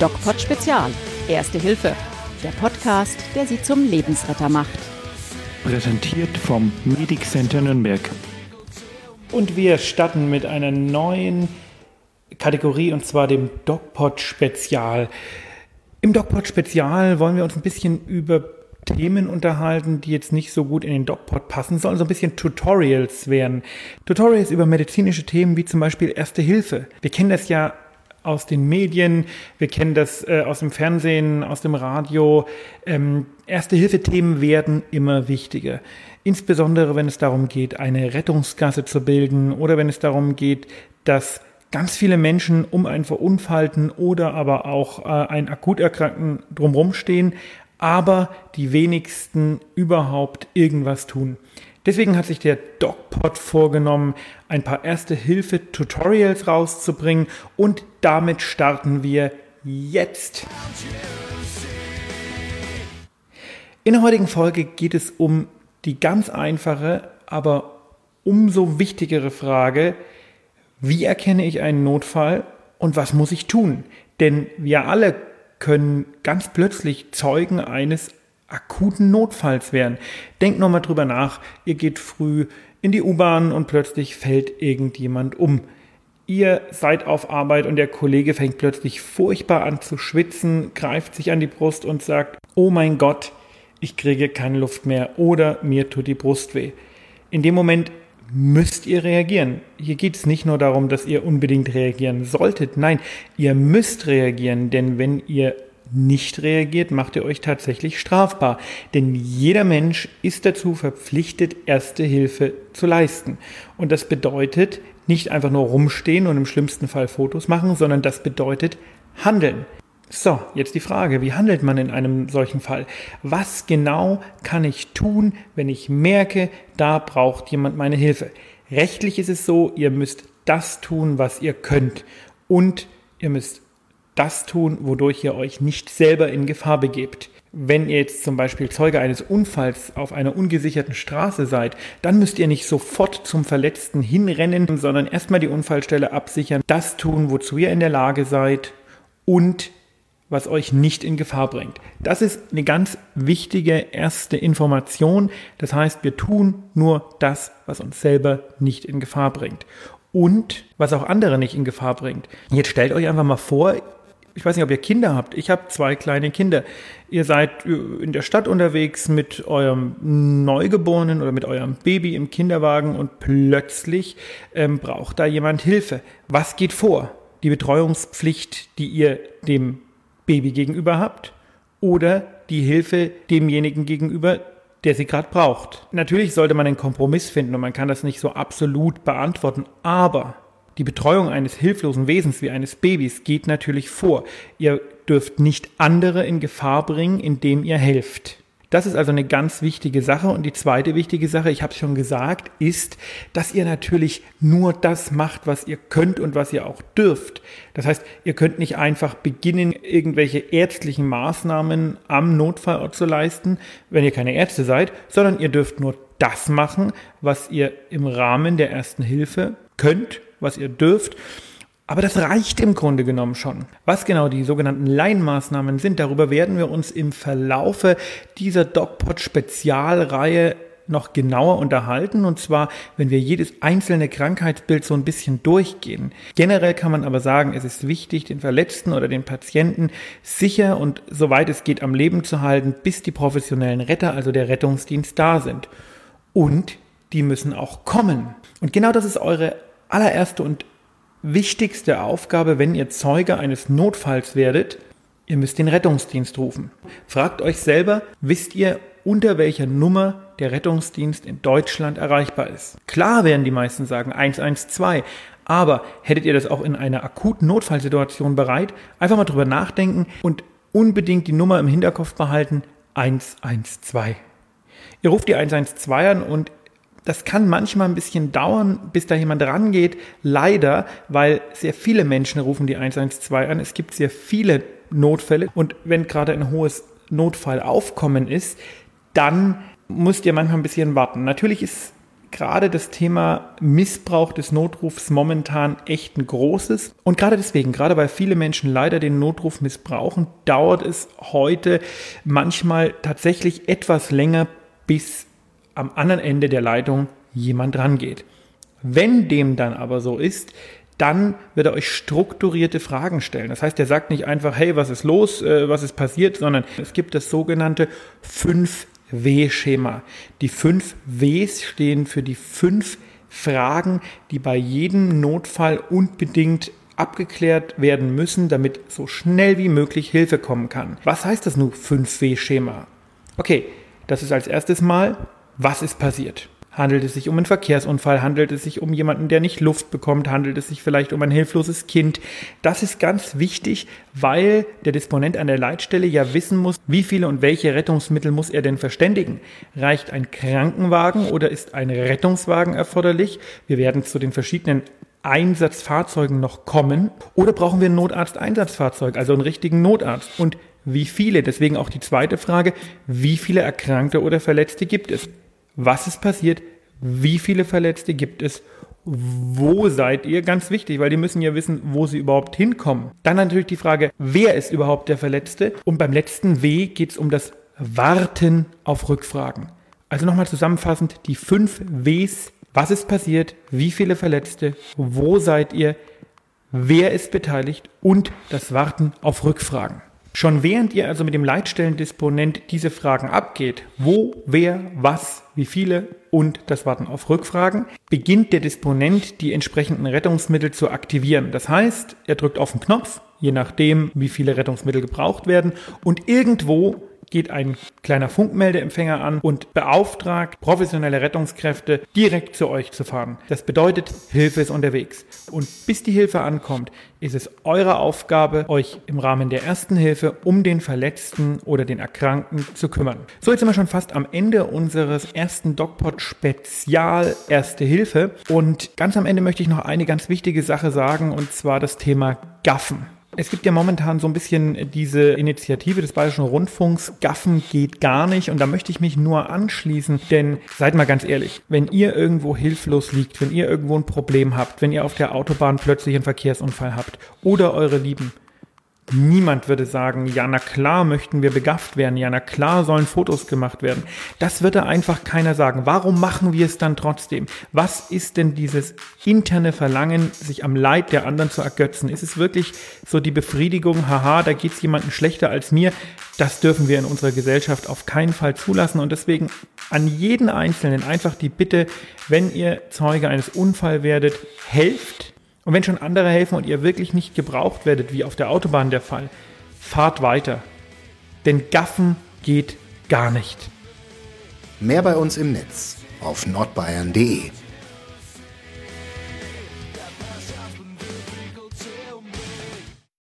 DocPod Spezial. Erste Hilfe. Der Podcast, der Sie zum Lebensretter macht. Präsentiert vom Medic Center Nürnberg. Und wir starten mit einer neuen Kategorie und zwar dem DocPod Spezial. Im DocPod Spezial wollen wir uns ein bisschen über Themen unterhalten, die jetzt nicht so gut in den DocPod passen, sondern so ein bisschen Tutorials werden. Tutorials über medizinische Themen wie zum Beispiel Erste Hilfe. Wir kennen das ja aus den Medien, wir kennen das äh, aus dem Fernsehen, aus dem Radio. Ähm, Erste-Hilfe-Themen werden immer wichtiger. Insbesondere wenn es darum geht, eine Rettungsgasse zu bilden oder wenn es darum geht, dass ganz viele Menschen um einen Verunfallten oder aber auch äh, einen Akuterkrankten drumherum stehen, aber die wenigsten überhaupt irgendwas tun. Deswegen hat sich der DocPod vorgenommen, ein paar Erste-Hilfe-Tutorials rauszubringen und damit starten wir jetzt. In der heutigen Folge geht es um die ganz einfache, aber umso wichtigere Frage, wie erkenne ich einen Notfall und was muss ich tun? Denn wir alle können ganz plötzlich Zeugen eines akuten Notfalls wären. Denkt nochmal drüber nach. Ihr geht früh in die U-Bahn und plötzlich fällt irgendjemand um. Ihr seid auf Arbeit und der Kollege fängt plötzlich furchtbar an zu schwitzen, greift sich an die Brust und sagt, oh mein Gott, ich kriege keine Luft mehr oder mir tut die Brust weh. In dem Moment müsst ihr reagieren. Hier geht es nicht nur darum, dass ihr unbedingt reagieren solltet. Nein, ihr müsst reagieren, denn wenn ihr nicht reagiert, macht ihr euch tatsächlich strafbar. Denn jeder Mensch ist dazu verpflichtet, erste Hilfe zu leisten. Und das bedeutet nicht einfach nur rumstehen und im schlimmsten Fall Fotos machen, sondern das bedeutet handeln. So, jetzt die Frage, wie handelt man in einem solchen Fall? Was genau kann ich tun, wenn ich merke, da braucht jemand meine Hilfe? Rechtlich ist es so, ihr müsst das tun, was ihr könnt. Und ihr müsst das tun, wodurch ihr euch nicht selber in Gefahr begebt. Wenn ihr jetzt zum Beispiel Zeuge eines Unfalls auf einer ungesicherten Straße seid, dann müsst ihr nicht sofort zum Verletzten hinrennen, sondern erstmal die Unfallstelle absichern, das tun, wozu ihr in der Lage seid und was euch nicht in Gefahr bringt. Das ist eine ganz wichtige erste Information. Das heißt, wir tun nur das, was uns selber nicht in Gefahr bringt. Und was auch andere nicht in Gefahr bringt. Jetzt stellt euch einfach mal vor, ich weiß nicht, ob ihr Kinder habt. Ich habe zwei kleine Kinder. Ihr seid äh, in der Stadt unterwegs mit eurem Neugeborenen oder mit eurem Baby im Kinderwagen und plötzlich ähm, braucht da jemand Hilfe. Was geht vor? Die Betreuungspflicht, die ihr dem Baby gegenüber habt oder die Hilfe demjenigen gegenüber, der sie gerade braucht. Natürlich sollte man einen Kompromiss finden und man kann das nicht so absolut beantworten, aber die Betreuung eines hilflosen Wesens wie eines Babys geht natürlich vor. Ihr dürft nicht andere in Gefahr bringen, indem ihr helft. Das ist also eine ganz wichtige Sache. Und die zweite wichtige Sache, ich habe es schon gesagt, ist, dass ihr natürlich nur das macht, was ihr könnt und was ihr auch dürft. Das heißt, ihr könnt nicht einfach beginnen, irgendwelche ärztlichen Maßnahmen am Notfallort zu leisten, wenn ihr keine Ärzte seid, sondern ihr dürft nur das machen, was ihr im Rahmen der ersten Hilfe könnt was ihr dürft. Aber das reicht im Grunde genommen schon. Was genau die sogenannten Laienmaßnahmen sind, darüber werden wir uns im Verlaufe dieser DocPod-Spezialreihe noch genauer unterhalten und zwar, wenn wir jedes einzelne Krankheitsbild so ein bisschen durchgehen. Generell kann man aber sagen, es ist wichtig, den Verletzten oder den Patienten sicher und soweit es geht am Leben zu halten, bis die professionellen Retter, also der Rettungsdienst da sind. Und die müssen auch kommen. Und genau das ist eure allererste und wichtigste Aufgabe, wenn ihr Zeuge eines Notfalls werdet, ihr müsst den Rettungsdienst rufen. Fragt euch selber, wisst ihr, unter welcher Nummer der Rettungsdienst in Deutschland erreichbar ist? Klar werden die meisten sagen 112, aber hättet ihr das auch in einer akuten Notfallsituation bereit? Einfach mal drüber nachdenken und unbedingt die Nummer im Hinterkopf behalten 112. Ihr ruft die 112 an und das kann manchmal ein bisschen dauern, bis da jemand rangeht. Leider, weil sehr viele Menschen rufen die 112 an. Es gibt sehr viele Notfälle. Und wenn gerade ein hohes Notfallaufkommen ist, dann müsst ihr manchmal ein bisschen warten. Natürlich ist gerade das Thema Missbrauch des Notrufs momentan echt ein großes. Und gerade deswegen, gerade weil viele Menschen leider den Notruf missbrauchen, dauert es heute manchmal tatsächlich etwas länger, bis am anderen Ende der Leitung jemand rangeht. Wenn dem dann aber so ist, dann wird er euch strukturierte Fragen stellen. Das heißt, er sagt nicht einfach, hey, was ist los, äh, was ist passiert, sondern es gibt das sogenannte 5W-Schema. Die 5 Ws stehen für die fünf Fragen, die bei jedem Notfall unbedingt abgeklärt werden müssen, damit so schnell wie möglich Hilfe kommen kann. Was heißt das nun 5W-Schema? Okay, das ist als erstes mal, was ist passiert? Handelt es sich um einen Verkehrsunfall? Handelt es sich um jemanden, der nicht Luft bekommt? Handelt es sich vielleicht um ein hilfloses Kind? Das ist ganz wichtig, weil der Disponent an der Leitstelle ja wissen muss, wie viele und welche Rettungsmittel muss er denn verständigen. Reicht ein Krankenwagen oder ist ein Rettungswagen erforderlich? Wir werden zu den verschiedenen Einsatzfahrzeugen noch kommen. Oder brauchen wir ein Notarzt-Einsatzfahrzeug, also einen richtigen Notarzt? Und wie viele? Deswegen auch die zweite Frage, wie viele Erkrankte oder Verletzte gibt es? Was ist passiert? Wie viele Verletzte gibt es? Wo seid ihr? Ganz wichtig, weil die müssen ja wissen, wo sie überhaupt hinkommen. Dann natürlich die Frage, wer ist überhaupt der Verletzte? Und beim letzten W geht es um das Warten auf Rückfragen. Also nochmal zusammenfassend, die fünf Ws. Was ist passiert? Wie viele Verletzte? Wo seid ihr? Wer ist beteiligt? Und das Warten auf Rückfragen. Schon während ihr also mit dem Leitstellendisponent diese Fragen abgeht, wo, wer, was, wie viele und das Warten auf Rückfragen, beginnt der Disponent die entsprechenden Rettungsmittel zu aktivieren. Das heißt, er drückt auf den Knopf, je nachdem, wie viele Rettungsmittel gebraucht werden und irgendwo geht ein kleiner Funkmeldeempfänger an und beauftragt professionelle Rettungskräfte direkt zu euch zu fahren. Das bedeutet, Hilfe ist unterwegs. Und bis die Hilfe ankommt, ist es eure Aufgabe, euch im Rahmen der ersten Hilfe um den Verletzten oder den Erkrankten zu kümmern. So, jetzt sind wir schon fast am Ende unseres ersten DocPod Spezial Erste Hilfe. Und ganz am Ende möchte ich noch eine ganz wichtige Sache sagen, und zwar das Thema Gaffen. Es gibt ja momentan so ein bisschen diese Initiative des Bayerischen Rundfunks, Gaffen geht gar nicht. Und da möchte ich mich nur anschließen, denn seid mal ganz ehrlich, wenn ihr irgendwo hilflos liegt, wenn ihr irgendwo ein Problem habt, wenn ihr auf der Autobahn plötzlich einen Verkehrsunfall habt oder eure Lieben, Niemand würde sagen, ja, na klar möchten wir begafft werden, ja, na klar sollen Fotos gemacht werden. Das würde einfach keiner sagen. Warum machen wir es dann trotzdem? Was ist denn dieses interne Verlangen, sich am Leid der anderen zu ergötzen? Ist es wirklich so die Befriedigung, haha, da geht es jemandem schlechter als mir? Das dürfen wir in unserer Gesellschaft auf keinen Fall zulassen und deswegen an jeden Einzelnen einfach die Bitte, wenn ihr Zeuge eines Unfalls werdet, helft und wenn schon andere helfen und ihr wirklich nicht gebraucht werdet, wie auf der Autobahn der Fall, fahrt weiter. Denn Gaffen geht gar nicht. Mehr bei uns im Netz auf nordbayern.de